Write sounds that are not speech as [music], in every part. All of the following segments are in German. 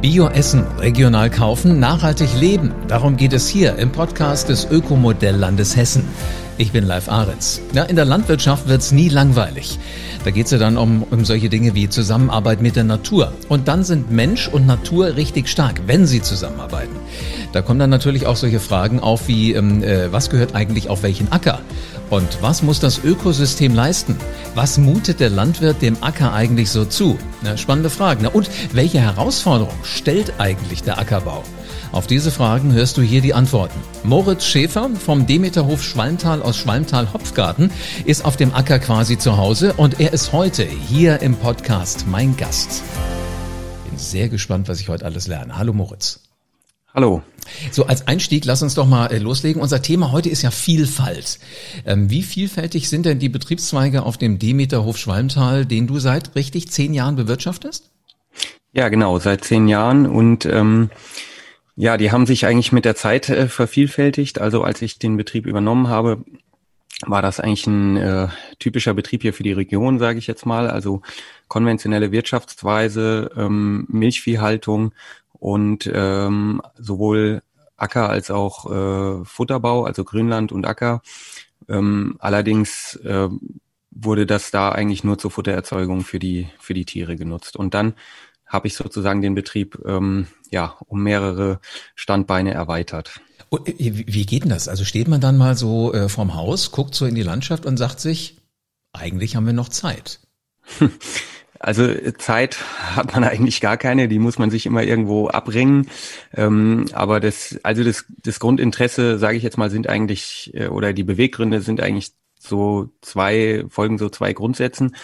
Bio essen, regional kaufen, nachhaltig leben. Darum geht es hier im Podcast des Ökomodelllandes Hessen. Ich bin Live Ahrens. Ja, in der Landwirtschaft wird's nie langweilig. Da geht's ja dann um, um solche Dinge wie Zusammenarbeit mit der Natur. Und dann sind Mensch und Natur richtig stark, wenn sie zusammenarbeiten. Da kommen dann natürlich auch solche Fragen auf wie, ähm, äh, was gehört eigentlich auf welchen Acker? Und was muss das Ökosystem leisten? Was mutet der Landwirt dem Acker eigentlich so zu? Na, spannende Fragen. Na, und welche Herausforderung stellt eigentlich der Ackerbau? Auf diese Fragen hörst du hier die Antworten. Moritz Schäfer vom Demeterhof Schwalmtal aus Schwalmtal-Hopfgarten ist auf dem Acker quasi zu Hause und er ist heute hier im Podcast mein Gast. Bin sehr gespannt, was ich heute alles lerne. Hallo Moritz. Hallo. So, als Einstieg, lass uns doch mal äh, loslegen. Unser Thema heute ist ja Vielfalt. Ähm, wie vielfältig sind denn die Betriebszweige auf dem Demeterhof Schwalmtal, den du seit richtig zehn Jahren bewirtschaftest? Ja, genau, seit zehn Jahren und ähm, ja, die haben sich eigentlich mit der Zeit äh, vervielfältigt. Also als ich den Betrieb übernommen habe, war das eigentlich ein äh, typischer Betrieb hier für die Region, sage ich jetzt mal. Also konventionelle Wirtschaftsweise, ähm, Milchviehhaltung und ähm, sowohl Acker als auch äh, Futterbau, also Grünland und Acker. Ähm, allerdings äh, wurde das da eigentlich nur zur Futtererzeugung für die für die Tiere genutzt. Und dann habe ich sozusagen den Betrieb ähm, ja um mehrere Standbeine erweitert. Und, äh, wie geht denn das? Also steht man dann mal so äh, vorm Haus, guckt so in die Landschaft und sagt sich, eigentlich haben wir noch Zeit. [laughs] Also Zeit hat man [laughs] eigentlich gar keine, die muss man sich immer irgendwo abringen. Ähm, aber das, also das, das Grundinteresse, sage ich jetzt mal, sind eigentlich, äh, oder die Beweggründe sind eigentlich so zwei, folgen so zwei Grundsätzen.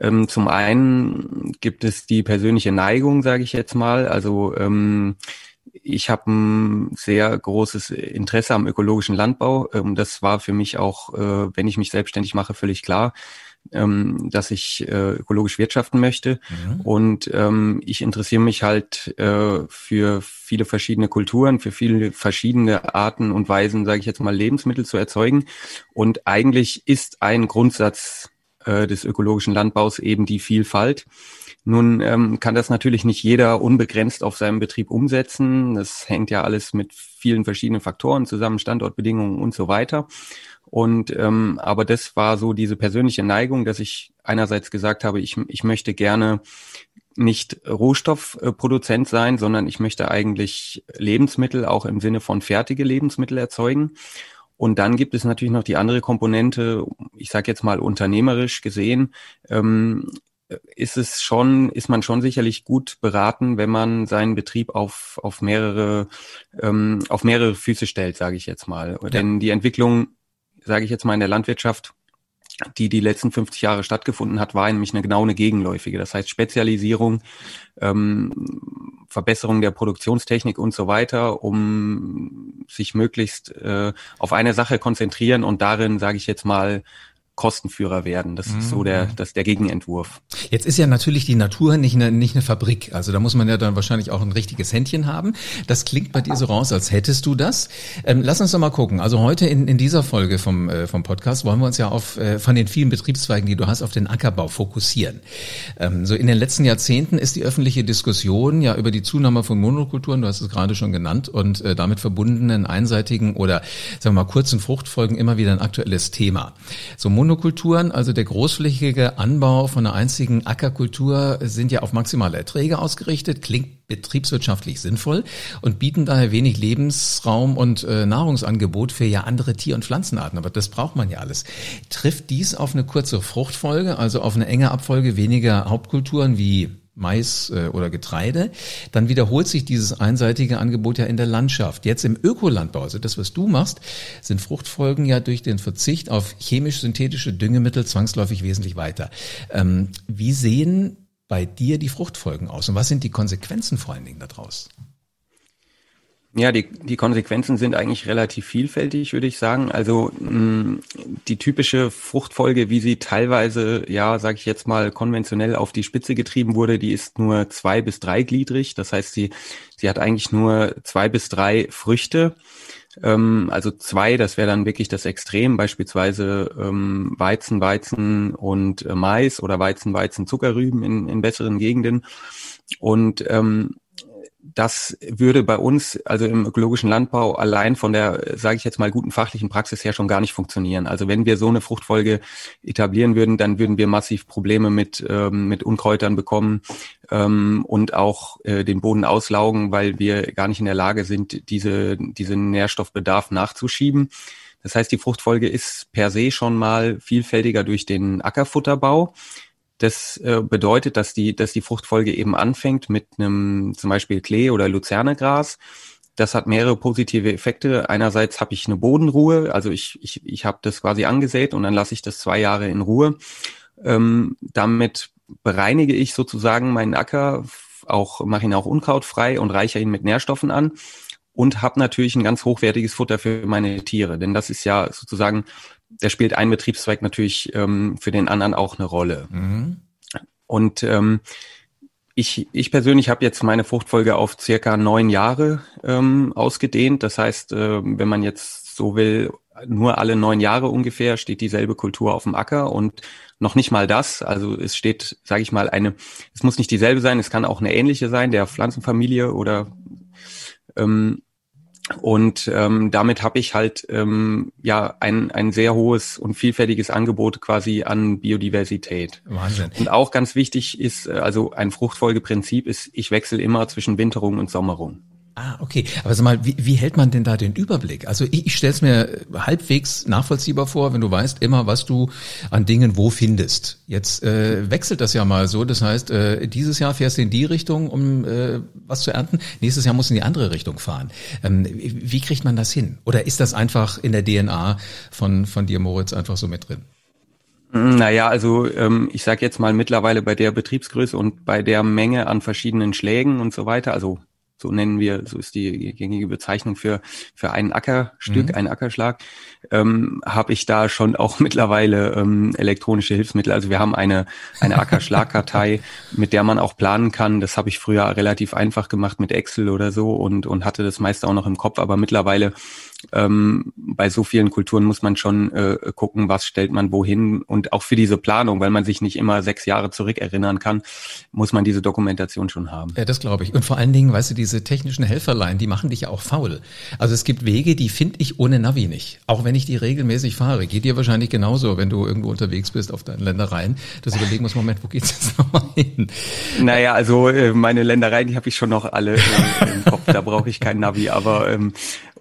Ähm, zum einen gibt es die persönliche Neigung, sage ich jetzt mal. Also ähm, ich habe ein sehr großes Interesse am ökologischen Landbau. Ähm, das war für mich auch, äh, wenn ich mich selbstständig mache, völlig klar ähm, dass ich äh, ökologisch wirtschaften möchte. Mhm. Und ähm, ich interessiere mich halt äh, für viele verschiedene Kulturen, für viele verschiedene Arten und Weisen, sage ich jetzt mal, Lebensmittel zu erzeugen. Und eigentlich ist ein Grundsatz äh, des ökologischen Landbaus eben die Vielfalt. Nun ähm, kann das natürlich nicht jeder unbegrenzt auf seinem Betrieb umsetzen. Das hängt ja alles mit vielen verschiedenen Faktoren zusammen, Standortbedingungen und so weiter. Und ähm, aber das war so diese persönliche Neigung, dass ich einerseits gesagt habe, ich, ich möchte gerne nicht Rohstoffproduzent sein, sondern ich möchte eigentlich Lebensmittel auch im Sinne von fertige Lebensmittel erzeugen. Und dann gibt es natürlich noch die andere Komponente, ich sage jetzt mal unternehmerisch gesehen, ähm, ist es schon, ist man schon sicherlich gut beraten, wenn man seinen Betrieb auf, auf mehrere, ähm, auf mehrere Füße stellt, sage ich jetzt mal. Ja. Denn die Entwicklung sage ich jetzt mal, in der Landwirtschaft, die die letzten 50 Jahre stattgefunden hat, war nämlich eine genau eine gegenläufige. Das heißt Spezialisierung, ähm, Verbesserung der Produktionstechnik und so weiter, um sich möglichst äh, auf eine Sache konzentrieren und darin, sage ich jetzt mal, Kostenführer werden. Das ist so der, mhm. das der Gegenentwurf. Jetzt ist ja natürlich die Natur nicht eine, nicht eine Fabrik. Also da muss man ja dann wahrscheinlich auch ein richtiges Händchen haben. Das klingt bei dir so raus, als hättest du das. Ähm, lass uns doch mal gucken. Also heute in, in dieser Folge vom, äh, vom Podcast wollen wir uns ja auf äh, von den vielen Betriebszweigen, die du hast, auf den Ackerbau fokussieren. Ähm, so in den letzten Jahrzehnten ist die öffentliche Diskussion ja über die Zunahme von Monokulturen, du hast es gerade schon genannt, und äh, damit verbundenen einseitigen oder sagen wir mal kurzen Fruchtfolgen immer wieder ein aktuelles Thema. So Monokulturen, also der großflächige Anbau von einer einzigen Ackerkultur, sind ja auf maximale Erträge ausgerichtet, klingt betriebswirtschaftlich sinnvoll und bieten daher wenig Lebensraum und äh, Nahrungsangebot für ja andere Tier- und Pflanzenarten. Aber das braucht man ja alles. Trifft dies auf eine kurze Fruchtfolge, also auf eine enge Abfolge weniger Hauptkulturen wie Mais äh, oder Getreide, dann wiederholt sich dieses einseitige Angebot ja in der Landschaft. Jetzt im Ökolandbau, also das, was du machst, sind Fruchtfolgen ja durch den Verzicht auf chemisch-synthetische Düngemittel zwangsläufig wesentlich weiter. Ähm, wie sehen bei dir die Fruchtfolgen aus und was sind die Konsequenzen vor allen Dingen daraus? Ja, die, die Konsequenzen sind eigentlich relativ vielfältig, würde ich sagen. Also mh, die typische Fruchtfolge, wie sie teilweise, ja, sage ich jetzt mal, konventionell auf die Spitze getrieben wurde, die ist nur zwei bis dreigliedrig. Das heißt, sie, sie hat eigentlich nur zwei bis drei Früchte. Ähm, also zwei, das wäre dann wirklich das Extrem, beispielsweise ähm, Weizen, Weizen und äh, Mais oder Weizen, Weizen, Zuckerrüben in, in besseren Gegenden. Und ähm, das würde bei uns, also im ökologischen Landbau, allein von der, sage ich jetzt mal, guten fachlichen Praxis her schon gar nicht funktionieren. Also wenn wir so eine Fruchtfolge etablieren würden, dann würden wir massiv Probleme mit, ähm, mit Unkräutern bekommen ähm, und auch äh, den Boden auslaugen, weil wir gar nicht in der Lage sind, diese, diesen Nährstoffbedarf nachzuschieben. Das heißt, die Fruchtfolge ist per se schon mal vielfältiger durch den Ackerfutterbau. Das äh, bedeutet, dass die, dass die Fruchtfolge eben anfängt mit einem zum Beispiel Klee oder Luzernegras. Das hat mehrere positive Effekte. Einerseits habe ich eine Bodenruhe, also ich, ich, ich habe das quasi angesät und dann lasse ich das zwei Jahre in Ruhe. Ähm, damit bereinige ich sozusagen meinen Acker, auch mache ihn auch unkrautfrei und reichere ihn mit Nährstoffen an und habe natürlich ein ganz hochwertiges Futter für meine Tiere, denn das ist ja sozusagen da spielt ein Betriebszweig natürlich ähm, für den anderen auch eine Rolle. Mhm. Und ähm, ich, ich persönlich habe jetzt meine Fruchtfolge auf circa neun Jahre ähm, ausgedehnt. Das heißt, äh, wenn man jetzt so will, nur alle neun Jahre ungefähr steht dieselbe Kultur auf dem Acker und noch nicht mal das. Also es steht, sage ich mal, eine, es muss nicht dieselbe sein, es kann auch eine ähnliche sein, der Pflanzenfamilie oder ähm, und ähm, damit habe ich halt ähm, ja ein, ein sehr hohes und vielfältiges Angebot quasi an Biodiversität. Wahnsinn. Und auch ganz wichtig ist, äh, also ein Fruchtfolgeprinzip ist, ich wechsle immer zwischen Winterung und Sommerung. Ah, okay. Aber sag mal, wie, wie hält man denn da den Überblick? Also ich, ich stelle es mir halbwegs nachvollziehbar vor, wenn du weißt immer, was du an Dingen wo findest. Jetzt äh, wechselt das ja mal so. Das heißt, äh, dieses Jahr fährst du in die Richtung, um äh, was zu ernten. Nächstes Jahr musst du in die andere Richtung fahren. Ähm, wie kriegt man das hin? Oder ist das einfach in der DNA von, von dir, Moritz, einfach so mit drin? Naja, also ähm, ich sage jetzt mal mittlerweile bei der Betriebsgröße und bei der Menge an verschiedenen Schlägen und so weiter, also so nennen wir, so ist die gängige Bezeichnung für, für ein Ackerstück, mhm. einen Ackerschlag, ähm, habe ich da schon auch [laughs] mittlerweile ähm, elektronische Hilfsmittel. Also wir haben eine, eine Ackerschlagkartei, [laughs] mit der man auch planen kann. Das habe ich früher relativ einfach gemacht mit Excel oder so und, und hatte das meiste auch noch im Kopf, aber mittlerweile ähm, bei so vielen Kulturen muss man schon äh, gucken, was stellt man wohin. Und auch für diese Planung, weil man sich nicht immer sechs Jahre zurück erinnern kann, muss man diese Dokumentation schon haben. Ja, das glaube ich. Und vor allen Dingen, weißt du, diese technischen Helferlein, die machen dich ja auch faul. Also es gibt Wege, die finde ich ohne Navi nicht. Auch wenn ich die regelmäßig fahre. Geht dir wahrscheinlich genauso, wenn du irgendwo unterwegs bist auf deinen Ländereien, dass überlegen musst, Moment, wo geht's jetzt nochmal hin? Naja, also äh, meine Ländereien, die habe ich schon noch alle äh, im Kopf. Da brauche ich kein Navi. Aber ähm,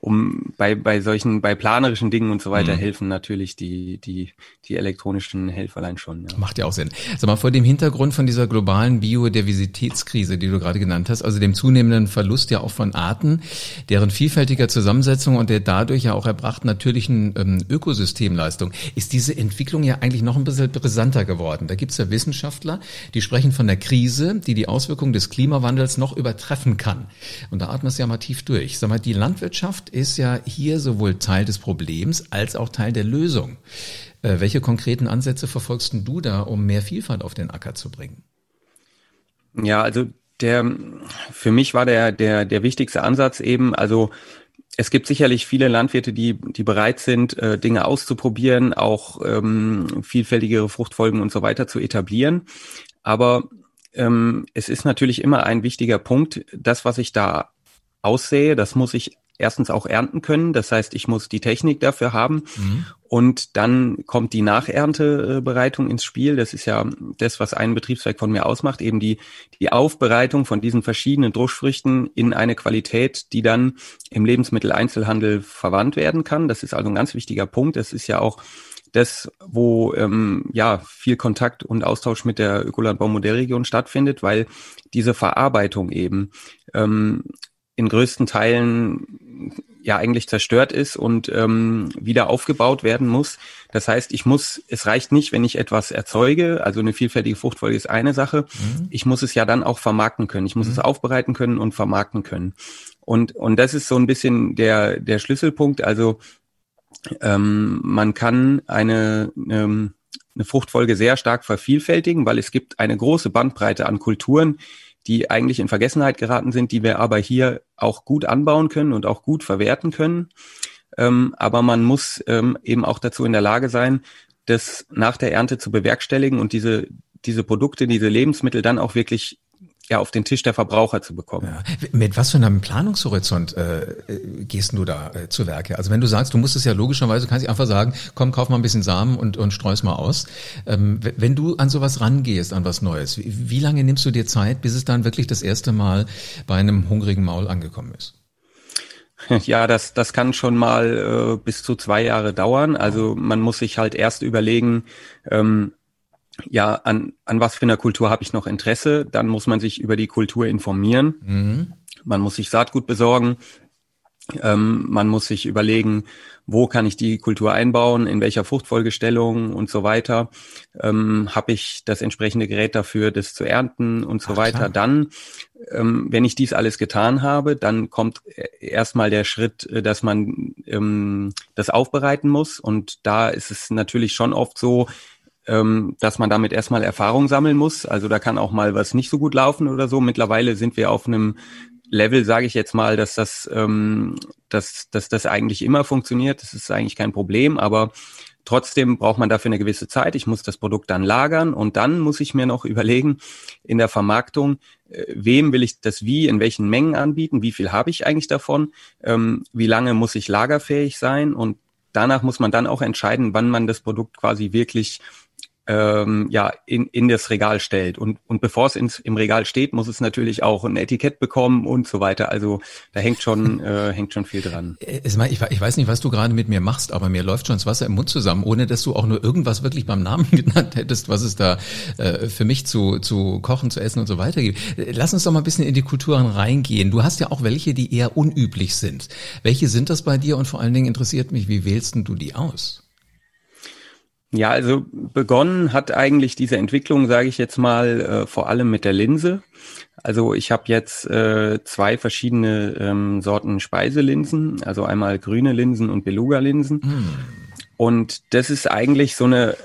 um bei, bei solchen, bei planerischen Dingen und so weiter mhm. helfen natürlich die, die, die elektronischen Helferlein schon. Ja. Macht ja auch Sinn. Sag mal, vor dem Hintergrund von dieser globalen Biodiversitätskrise, die du gerade genannt hast, also dem zunehmenden Verlust ja auch von Arten, deren vielfältiger Zusammensetzung und der dadurch ja auch erbrachten natürlichen ähm, Ökosystemleistung, ist diese Entwicklung ja eigentlich noch ein bisschen brisanter geworden. Da gibt's ja Wissenschaftler, die sprechen von der Krise, die die Auswirkungen des Klimawandels noch übertreffen kann. Und da atmen es ja mal tief durch. Sag mal, die Landwirtschaft ist ja hier sowohl Teil des Problems als auch Teil der Lösung. Äh, welche konkreten Ansätze verfolgst du da, um mehr Vielfalt auf den Acker zu bringen? Ja, also der, für mich war der, der, der wichtigste Ansatz eben, also es gibt sicherlich viele Landwirte, die, die bereit sind, äh, Dinge auszuprobieren, auch ähm, vielfältigere Fruchtfolgen und so weiter zu etablieren. Aber ähm, es ist natürlich immer ein wichtiger Punkt, das, was ich da aussähe, das muss ich erstens auch ernten können. Das heißt, ich muss die Technik dafür haben. Mhm. Und dann kommt die Nacherntebereitung ins Spiel. Das ist ja das, was einen Betriebszweig von mir ausmacht, eben die, die Aufbereitung von diesen verschiedenen Druschfrüchten in eine Qualität, die dann im Lebensmitteleinzelhandel verwandt werden kann. Das ist also ein ganz wichtiger Punkt. Das ist ja auch das, wo ähm, ja viel Kontakt und Austausch mit der Ökolandbaumodellregion stattfindet, weil diese Verarbeitung eben ähm, in größten Teilen ja eigentlich zerstört ist und ähm, wieder aufgebaut werden muss. Das heißt, ich muss, es reicht nicht, wenn ich etwas erzeuge, also eine vielfältige Fruchtfolge ist eine Sache, mhm. ich muss es ja dann auch vermarkten können. Ich muss mhm. es aufbereiten können und vermarkten können. Und, und das ist so ein bisschen der, der Schlüsselpunkt. Also ähm, man kann eine, ähm, eine Fruchtfolge sehr stark vervielfältigen, weil es gibt eine große Bandbreite an Kulturen, die eigentlich in Vergessenheit geraten sind, die wir aber hier auch gut anbauen können und auch gut verwerten können. Ähm, aber man muss ähm, eben auch dazu in der Lage sein, das nach der Ernte zu bewerkstelligen und diese, diese Produkte, diese Lebensmittel dann auch wirklich ja auf den Tisch der Verbraucher zu bekommen. Ja. Mit was für einem Planungshorizont äh, gehst du da äh, zu Werke? Also wenn du sagst, du musst es ja logischerweise, kannst du einfach sagen, komm, kauf mal ein bisschen Samen und, und streus mal aus. Ähm, wenn du an sowas rangehst, an was Neues, wie, wie lange nimmst du dir Zeit, bis es dann wirklich das erste Mal bei einem hungrigen Maul angekommen ist? [laughs] Ja, das, das kann schon mal äh, bis zu zwei Jahre dauern. Also man muss sich halt erst überlegen, ähm, ja, an, an was für einer Kultur habe ich noch Interesse? Dann muss man sich über die Kultur informieren. Mhm. Man muss sich Saatgut besorgen. Ähm, man muss sich überlegen, wo kann ich die Kultur einbauen, in welcher Fruchtfolgestellung und so weiter. Ähm, habe ich das entsprechende Gerät dafür, das zu ernten und so Ach, weiter. Klar. Dann, ähm, wenn ich dies alles getan habe, dann kommt erstmal der Schritt, äh, dass man ähm, das aufbereiten muss. Und da ist es natürlich schon oft so, ähm, dass man damit erstmal Erfahrung sammeln muss. Also da kann auch mal was nicht so gut laufen oder so. Mittlerweile sind wir auf einem Level, sage ich jetzt mal, dass das, ähm, dass, dass das eigentlich immer funktioniert. Das ist eigentlich kein Problem, aber trotzdem braucht man dafür eine gewisse Zeit. Ich muss das Produkt dann lagern und dann muss ich mir noch [laughs] überlegen in der Vermarktung, äh, wem will ich das wie, in welchen Mengen anbieten, wie viel habe ich eigentlich davon, ähm, wie lange muss ich lagerfähig sein und danach muss man dann auch entscheiden, wann man das Produkt quasi wirklich ähm, ja in, in das Regal stellt. Und, und bevor es ins, im Regal steht, muss es natürlich auch ein Etikett bekommen und so weiter. Also da hängt schon, [laughs] äh, hängt schon viel dran. Äh, ich, ich weiß nicht, was du gerade mit mir machst, aber mir läuft schon das Wasser im Mund zusammen, ohne dass du auch nur irgendwas wirklich beim Namen [laughs] genannt hättest, was es da äh, für mich zu, zu kochen, zu essen und so weiter gibt. Äh, lass uns doch mal ein bisschen in die Kulturen reingehen. Du hast ja auch welche, die eher unüblich sind. Welche sind das bei dir und vor allen Dingen interessiert mich, wie wählst du die aus? Ja, also begonnen hat eigentlich diese Entwicklung, sage ich jetzt mal, äh, vor allem mit der Linse. Also ich habe jetzt äh, zwei verschiedene ähm, Sorten Speiselinsen, also einmal grüne Linsen und Beluga-Linsen. Mm. Und das ist eigentlich so eine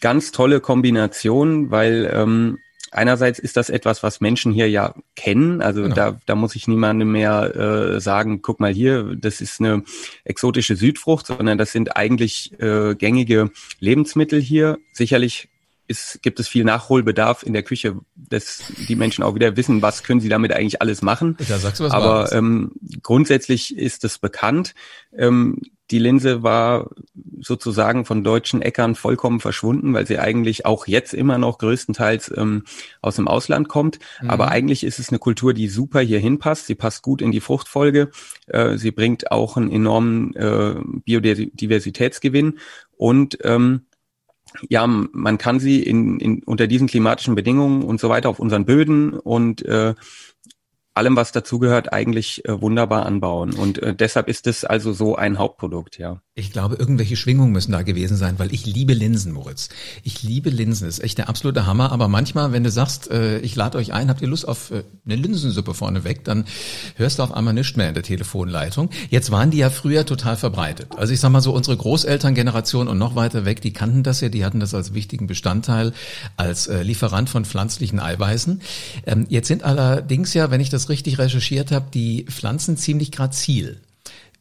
ganz tolle Kombination, weil ähm, einerseits ist das etwas, was Menschen hier ja kennen. Also genau. da, da muss ich niemandem mehr äh, sagen, guck mal hier, das ist eine exotische Südfrucht, sondern das sind eigentlich äh, gängige Lebensmittel hier. Sicherlich ist, gibt es viel Nachholbedarf in der Küche, dass die Menschen auch wieder wissen, was können sie damit eigentlich alles machen. Da sagst du was Aber ähm, grundsätzlich ist es bekannt. Ähm, die Linse war sozusagen von deutschen Äckern vollkommen verschwunden, weil sie eigentlich auch jetzt immer noch größtenteils ähm, aus dem Ausland kommt. Mhm. Aber eigentlich ist es eine Kultur, die super hier hinpasst. Sie passt gut in die Fruchtfolge. Äh, sie bringt auch einen enormen äh, Biodiversitätsgewinn und ähm, ja, man kann sie in, in unter diesen klimatischen Bedingungen und so weiter auf unseren Böden und äh, allem, was dazugehört, eigentlich äh, wunderbar anbauen. Und äh, deshalb ist es also so ein Hauptprodukt, ja. Ich glaube, irgendwelche Schwingungen müssen da gewesen sein, weil ich liebe Linsen, Moritz. Ich liebe Linsen, das ist echt der absolute Hammer. Aber manchmal, wenn du sagst, äh, ich lade euch ein, habt ihr Lust auf eine Linsensuppe vorneweg, dann hörst du auf einmal nichts mehr in der Telefonleitung. Jetzt waren die ja früher total verbreitet. Also ich sag mal so, unsere Großelterngeneration und noch weiter weg, die kannten das ja, die hatten das als wichtigen Bestandteil, als Lieferant von pflanzlichen Eiweißen. Ähm, jetzt sind allerdings ja, wenn ich das richtig recherchiert habe, die Pflanzen ziemlich grazil.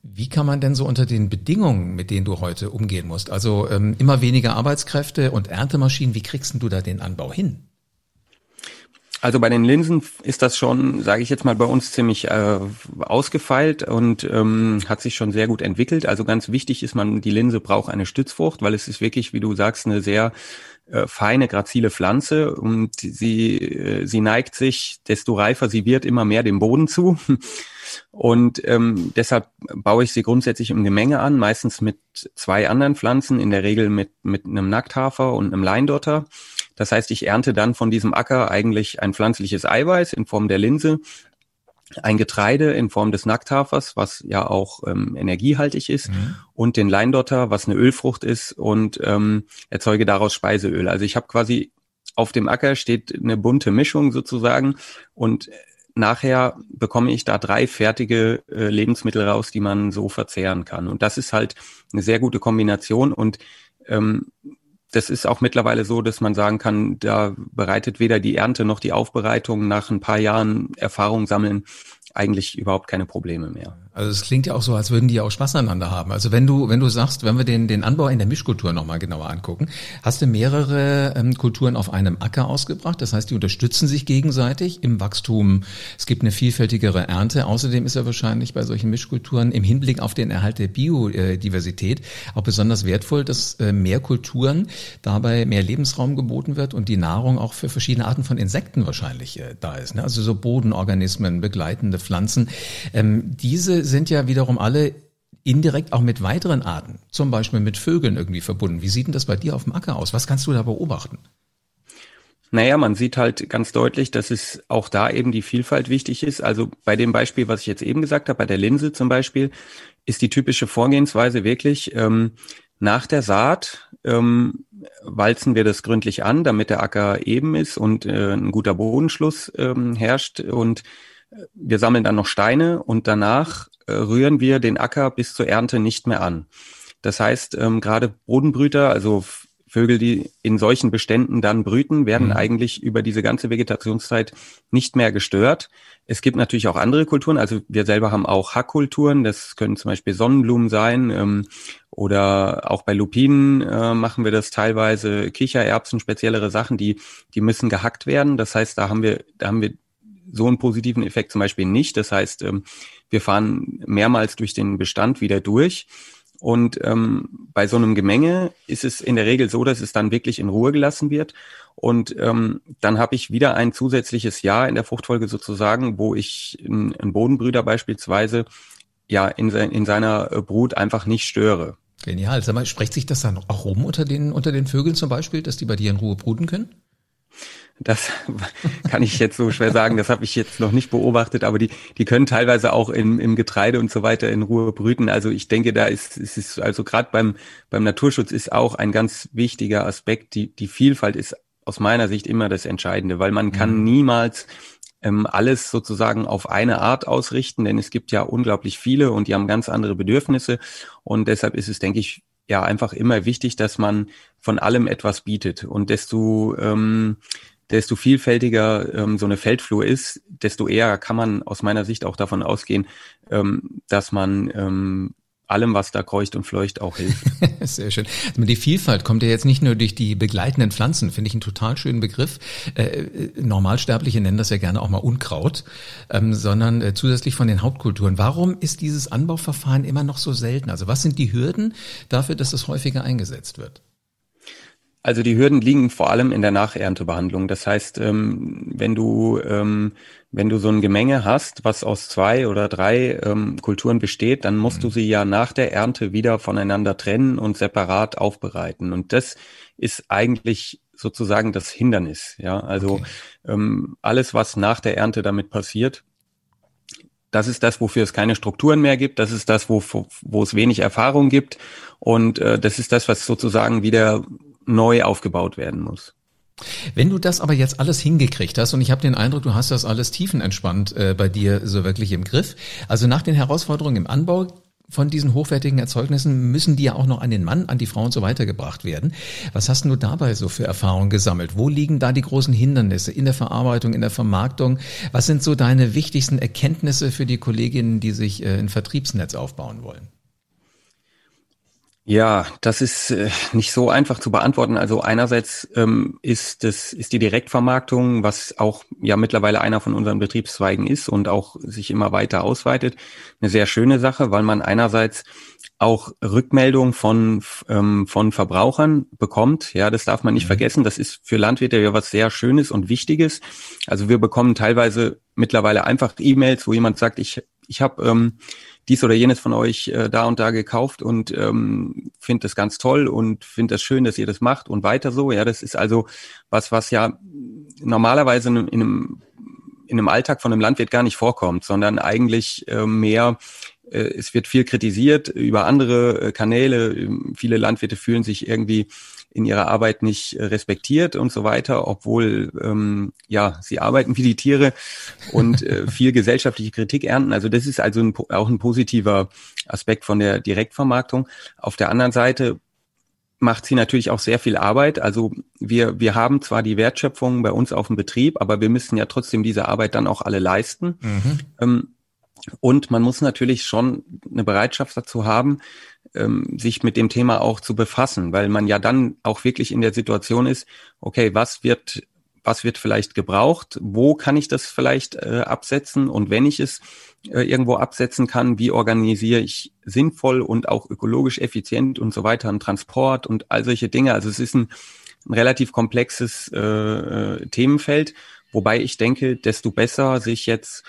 Wie kann man denn so unter den Bedingungen, mit denen du heute umgehen musst, also ähm, immer weniger Arbeitskräfte und Erntemaschinen, wie kriegst du da den Anbau hin? Also bei den Linsen ist das schon, sage ich jetzt mal, bei uns ziemlich äh, ausgefeilt und ähm, hat sich schon sehr gut entwickelt. Also ganz wichtig ist man, die Linse braucht eine Stützfrucht, weil es ist wirklich, wie du sagst, eine sehr äh, feine, grazile Pflanze und sie, äh, sie neigt sich, desto reifer sie wird, immer mehr dem Boden zu. [laughs] Und ähm, deshalb baue ich sie grundsätzlich im Gemenge an, meistens mit zwei anderen Pflanzen, in der Regel mit, mit einem Nackthafer und einem Leindotter. Das heißt, ich ernte dann von diesem Acker eigentlich ein pflanzliches Eiweiß in Form der Linse, ein Getreide in Form des Nackthafers, was ja auch ähm, energiehaltig ist, mhm. und den Leindotter, was eine Ölfrucht ist, und ähm, erzeuge daraus Speiseöl. Also ich habe quasi auf dem Acker steht eine bunte Mischung sozusagen und nachher bekomme ich da drei fertige äh, Lebensmittel raus, die man so verzehren kann. Und das ist halt eine sehr gute Kombination und ähm, das ist auch mittlerweile so, dass man sagen kann, da bereitet weder die Ernte noch die Aufbereitung nach ein paar Jahren Erfahrung sammeln eigentlich überhaupt keine Probleme mehr. Also es klingt ja auch so, als würden die auch Spaß aneinander haben. Also wenn du, wenn du sagst, wenn wir den, den Anbau in der Mischkultur nochmal genauer angucken, hast du mehrere ähm, Kulturen auf einem Acker ausgebracht. Das heißt, die unterstützen sich gegenseitig im Wachstum. Es gibt eine vielfältigere Ernte. Außerdem ist ja wahrscheinlich bei solchen Mischkulturen im Hinblick auf den Erhalt der Biodiversität auch besonders wertvoll, dass äh, mehr Kulturen dabei mehr Lebensraum geboten wird und die Nahrung auch für verschiedene Arten von Insekten wahrscheinlich äh, da ist. Ne? Also so Bodenorganismen, begleitende Pflanzen. Ähm, diese sind ja wiederum alle indirekt auch mit weiteren Arten, zum Beispiel mit Vögeln irgendwie verbunden. Wie sieht denn das bei dir auf dem Acker aus? Was kannst du da beobachten? Naja, man sieht halt ganz deutlich, dass es auch da eben die Vielfalt wichtig ist. Also bei dem Beispiel, was ich jetzt eben gesagt habe, bei der Linse zum Beispiel, ist die typische Vorgehensweise wirklich, ähm, nach der Saat ähm, walzen wir das gründlich an, damit der Acker eben ist und äh, ein guter Bodenschluss ähm, herrscht. Und wir sammeln dann noch Steine und danach äh, rühren wir den Acker bis zur Ernte nicht mehr an. Das heißt, ähm, gerade Bodenbrüter, also Vögel, die in solchen Beständen dann brüten, werden mhm. eigentlich über diese ganze Vegetationszeit nicht mehr gestört. Es gibt natürlich auch andere Kulturen. Also wir selber haben auch Hackkulturen. Das können zum Beispiel Sonnenblumen sein. Ähm, oder auch bei Lupinen äh, machen wir das teilweise. Kichererbsen, speziellere Sachen, die, die müssen gehackt werden. Das heißt, da haben wir, da haben wir so einen positiven Effekt zum Beispiel nicht. Das heißt, ähm, wir fahren mehrmals durch den Bestand wieder durch. Und ähm, bei so einem Gemenge ist es in der Regel so, dass es dann wirklich in Ruhe gelassen wird. Und ähm, dann habe ich wieder ein zusätzliches Jahr in der Fruchtfolge sozusagen, wo ich einen Bodenbrüder beispielsweise ja in, sein, in seiner Brut einfach nicht störe. Genial. Sag mal, spricht sich das dann auch rum unter den, unter den Vögeln zum Beispiel, dass die bei dir in Ruhe bruten können? Das [laughs] kann ich jetzt so schwer sagen. Das habe ich jetzt noch nicht beobachtet, aber die, die können teilweise auch im, im Getreide und so weiter in Ruhe brüten. Also ich denke, da ist, ist es also gerade beim, beim Naturschutz ist auch ein ganz wichtiger Aspekt. Die, die Vielfalt ist aus meiner Sicht immer das Entscheidende, weil man kann mhm. niemals ähm, alles sozusagen auf eine Art ausrichten, denn es gibt ja unglaublich viele und die haben ganz andere Bedürfnisse. Und deshalb ist es, denke ich, ja einfach immer wichtig, dass man von allem etwas bietet. Und desto ähm, desto vielfältiger ähm, so eine Feldflur ist, desto eher kann man aus meiner Sicht auch davon ausgehen, ähm, dass man ähm, allem, was da kreucht und fleucht, auch hilft. [laughs] Sehr schön. Also die Vielfalt kommt ja jetzt nicht nur durch die begleitenden Pflanzen, finde ich einen total schönen Begriff. Äh, äh, Normalsterbliche nennen das ja gerne auch mal Unkraut, ähm, sondern äh, zusätzlich von den Hauptkulturen. Warum ist dieses Anbauverfahren immer noch so selten? Also was sind die Hürden dafür, dass es häufiger eingesetzt wird? Also die Hürden liegen vor allem in der Nacherntebehandlung. Das heißt, ähm, wenn du ähm, wenn du so ein Gemenge hast, was aus zwei oder drei ähm, Kulturen besteht, dann musst mhm. du sie ja nach der Ernte wieder voneinander trennen und separat aufbereiten. Und das ist eigentlich sozusagen das Hindernis. Ja, also okay. alles, was nach der Ernte damit passiert, das ist das, wofür es keine Strukturen mehr gibt. Das ist das, wo, wo es wenig Erfahrung gibt. Und äh, das ist das, was sozusagen wieder neu aufgebaut werden muss. Wenn du das aber jetzt alles hingekriegt hast, und ich habe den Eindruck, du hast das alles tiefenentspannt äh, bei dir so wirklich im Griff. Also nach den Herausforderungen im Anbau von diesen hochwertigen Erzeugnissen müssen die ja auch noch an den Mann, an die Frau und so weiter gebracht werden. Was hast du dabei so für Erfahrungen gesammelt? Wo liegen da die großen Hindernisse in der Verarbeitung, in der Vermarktung? Was sind so deine wichtigsten Erkenntnisse für die Kolleginnen, die sich äh, ein Vertriebsnetz aufbauen wollen? Ja, das ist äh, nicht so einfach zu beantworten. Also einerseits ähm, ist das ist die Direktvermarktung, was auch ja mittlerweile einer von unseren Betriebszweigen ist und auch sich immer weiter ausweitet, eine sehr schöne Sache, weil man einerseits auch Rückmeldung von ähm, von Verbrauchern bekommt. Ja, das darf man nicht mhm. vergessen. Das ist für Landwirte ja was sehr Schönes und Wichtiges. Also wir bekommen teilweise mittlerweile einfach E-Mails, wo jemand sagt, ich ich habe ähm, dies oder jenes von euch äh, da und da gekauft und ähm, finde das ganz toll und finde das schön, dass ihr das macht und weiter so. Ja, das ist also was, was ja normalerweise in einem, in einem Alltag von einem Landwirt gar nicht vorkommt, sondern eigentlich äh, mehr es wird viel kritisiert über andere äh, Kanäle. Viele Landwirte fühlen sich irgendwie in ihrer Arbeit nicht äh, respektiert und so weiter, obwohl ähm, ja sie arbeiten wie die Tiere und äh, [laughs] viel gesellschaftliche Kritik ernten. Also das ist also ein, auch ein positiver Aspekt von der Direktvermarktung. Auf der anderen Seite macht sie natürlich auch sehr viel Arbeit. Also wir, wir haben zwar die Wertschöpfung bei uns auf dem Betrieb, aber wir müssen ja trotzdem diese Arbeit dann auch alle leisten. Mhm. Ähm, Und man muss natürlich schon eine Bereitschaft dazu haben, ähm, sich mit dem Thema auch zu befassen, weil man ja dann auch wirklich in der Situation ist, okay, was wird, was wird vielleicht gebraucht? Wo kann ich das vielleicht äh, absetzen? Und wenn ich es äh, irgendwo absetzen kann, wie organisiere ich sinnvoll und auch ökologisch effizient und so weiter, einen Transport und all solche Dinge. Also es ist ein, ein relativ komplexes äh, äh Themenfeld, wobei ich denke, desto besser sich jetzt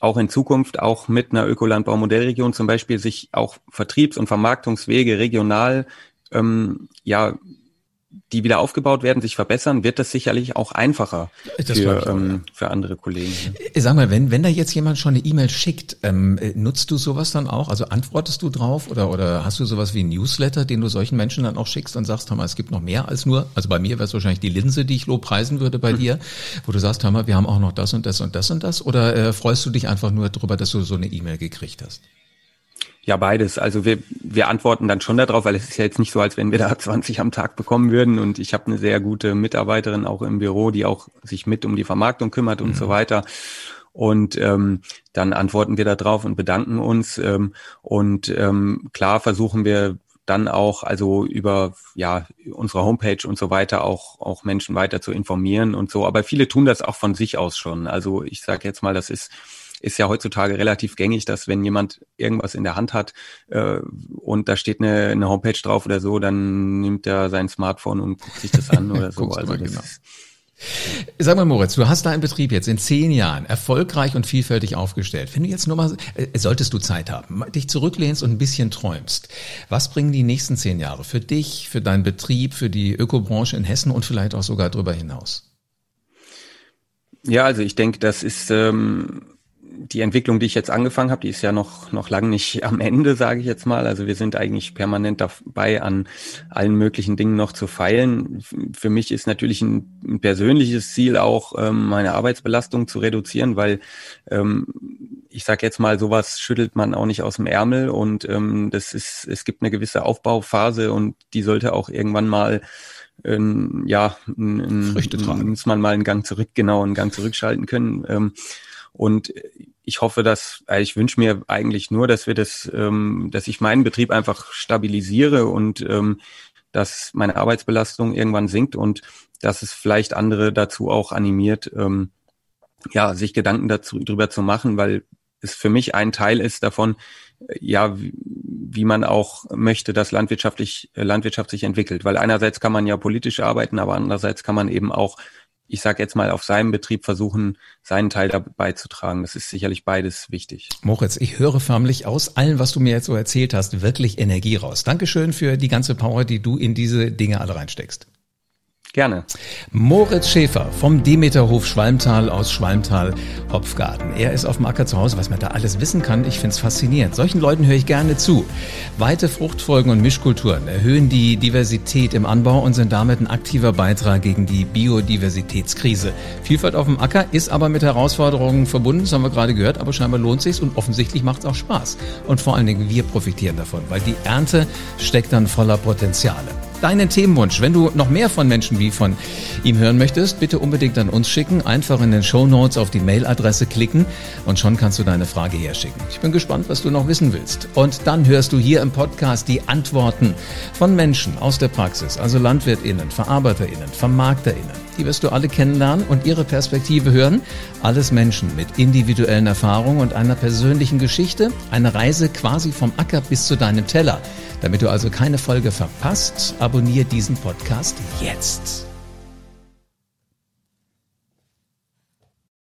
auch in Zukunft auch mit einer Ökolandbaumodellregion zum Beispiel sich auch Vertriebs- und Vermarktungswege regional ähm, ja die wieder aufgebaut werden, sich verbessern, wird das sicherlich auch einfacher das für, ähm, für andere Kollegen. Äh, sag mal, wenn, wenn da jetzt jemand schon eine E-Mail schickt, ähm, äh, nutzt du sowas dann auch? Also antwortest du drauf oder, oder hast du sowas wie ein Newsletter, den du solchen Menschen dann auch schickst und sagst, hör mal, es gibt noch mehr als nur, also bei mir wäre es wahrscheinlich die Linse, die ich lobpreisen würde bei mhm. dir, wo du sagst, hör mal, wir haben auch noch das und das und das und das oder äh, freust du dich einfach nur darüber, dass du so eine E-Mail gekriegt hast? Ja, beides. Also wir, wir antworten dann schon darauf, weil es ist ja jetzt nicht so, als wenn wir da [laughs] 20 am Tag bekommen würden. Und ich habe eine sehr gute Mitarbeiterin auch im Büro, die auch sich mit um die Vermarktung kümmert und mhm. so weiter. Und ähm, dann antworten wir da drauf und bedanken uns. Ähm, und ähm, klar versuchen wir dann auch also über ja unsere Homepage und so weiter auch auch Menschen weiter zu informieren und so. Aber viele tun das auch von sich aus schon. Also ich sage jetzt mal, das ist ist ja heutzutage relativ gängig, dass wenn jemand irgendwas in der Hand hat äh, und da steht eine, eine Homepage drauf oder so, dann nimmt er sein Smartphone und guckt sich das an [laughs] oder so. also genau. Sag mal, Moritz, du hast deinen Betrieb jetzt in zehn Jahren erfolgreich und vielfältig aufgestellt. Wenn du jetzt nur mal, äh, solltest du Zeit haben, dich zurücklehnst und ein bisschen träumst, was bringen die nächsten zehn Jahre für dich, für deinen Betrieb, für die Ökobranche in Hessen und vielleicht auch sogar darüber hinaus? Ja, also ich denke, das ist ähm, die Entwicklung, die ich jetzt angefangen habe, die ist ja noch noch lang nicht [laughs] am Ende, sage ich jetzt mal. Also wir sind eigentlich permanent dabei, an allen möglichen Dingen noch zu feilen. Für mich ist natürlich ein, ein persönliches Ziel auch, ähm, meine Arbeitsbelastung zu reduzieren, weil ähm, ich sage jetzt mal, sowas schüttelt man auch nicht aus dem Ärmel und ähm, das ist, es gibt eine gewisse Aufbauphase und die sollte auch irgendwann mal ähm, ja, ein, tragen. muss man mal einen Gang zurück, genau, einen Gang zurückschalten können. Ähm, und ich hoffe, dass, äh, ich wünsche mir eigentlich nur, dass wir das, ähm, dass ich meinen Betrieb einfach stabilisiere und ähm, dass meine Arbeitsbelastung irgendwann sinkt und dass es vielleicht andere dazu auch animiert, ähm, ja, sich Gedanken dazu, darüber zu machen, weil es für mich ein Teil ist davon, äh, ja, wie, wie man auch möchte, dass landwirtschaftlich, äh, Landwirtschaft sich entwickelt. Weil einerseits kann man ja politisch arbeiten, aber andererseits kann man eben auch ich sage jetzt mal, auf seinem Betrieb versuchen, seinen Teil dabei beizutragen. Das ist sicherlich beides wichtig. Moritz, ich höre förmlich aus allen, was du mir jetzt so erzählt hast, wirklich Energie raus. Dankeschön für die ganze Power, die du in diese Dinge alle reinsteckst. Gerne. Moritz Schäfer vom Demeterhof Schwalmtal aus Schwalmtal Hopfgarten. Er ist auf dem Acker zu Hause, was man da alles wissen kann. Ich finde es faszinierend. Solchen Leuten höre ich gerne zu. Weite Fruchtfolgen und Mischkulturen erhöhen die Diversität im Anbau und sind damit ein aktiver Beitrag gegen die Biodiversitätskrise. Vielfalt auf dem Acker ist aber mit Herausforderungen verbunden, das haben wir gerade gehört, aber scheinbar lohnt sich's und offensichtlich macht es auch Spaß. Und vor allen Dingen wir profitieren davon, weil die Ernte steckt dann voller Potenziale deinen Themenwunsch. Wenn du noch mehr von Menschen wie von ihm hören möchtest, bitte unbedingt an uns schicken. Einfach in den Show Notes auf die Mailadresse klicken und schon kannst du deine Frage herschicken. Ich bin gespannt, was du noch wissen willst. Und dann hörst du hier im Podcast die Antworten von Menschen aus der Praxis, also LandwirtInnen, VerarbeiterInnen, VermarkterInnen. Die wirst du alle kennenlernen und ihre Perspektive hören. Alles Menschen mit individuellen Erfahrungen und einer persönlichen Geschichte. Eine Reise quasi vom Acker bis zu deinem Teller. Damit du also keine Folge verpasst, abonniere diesen Podcast jetzt.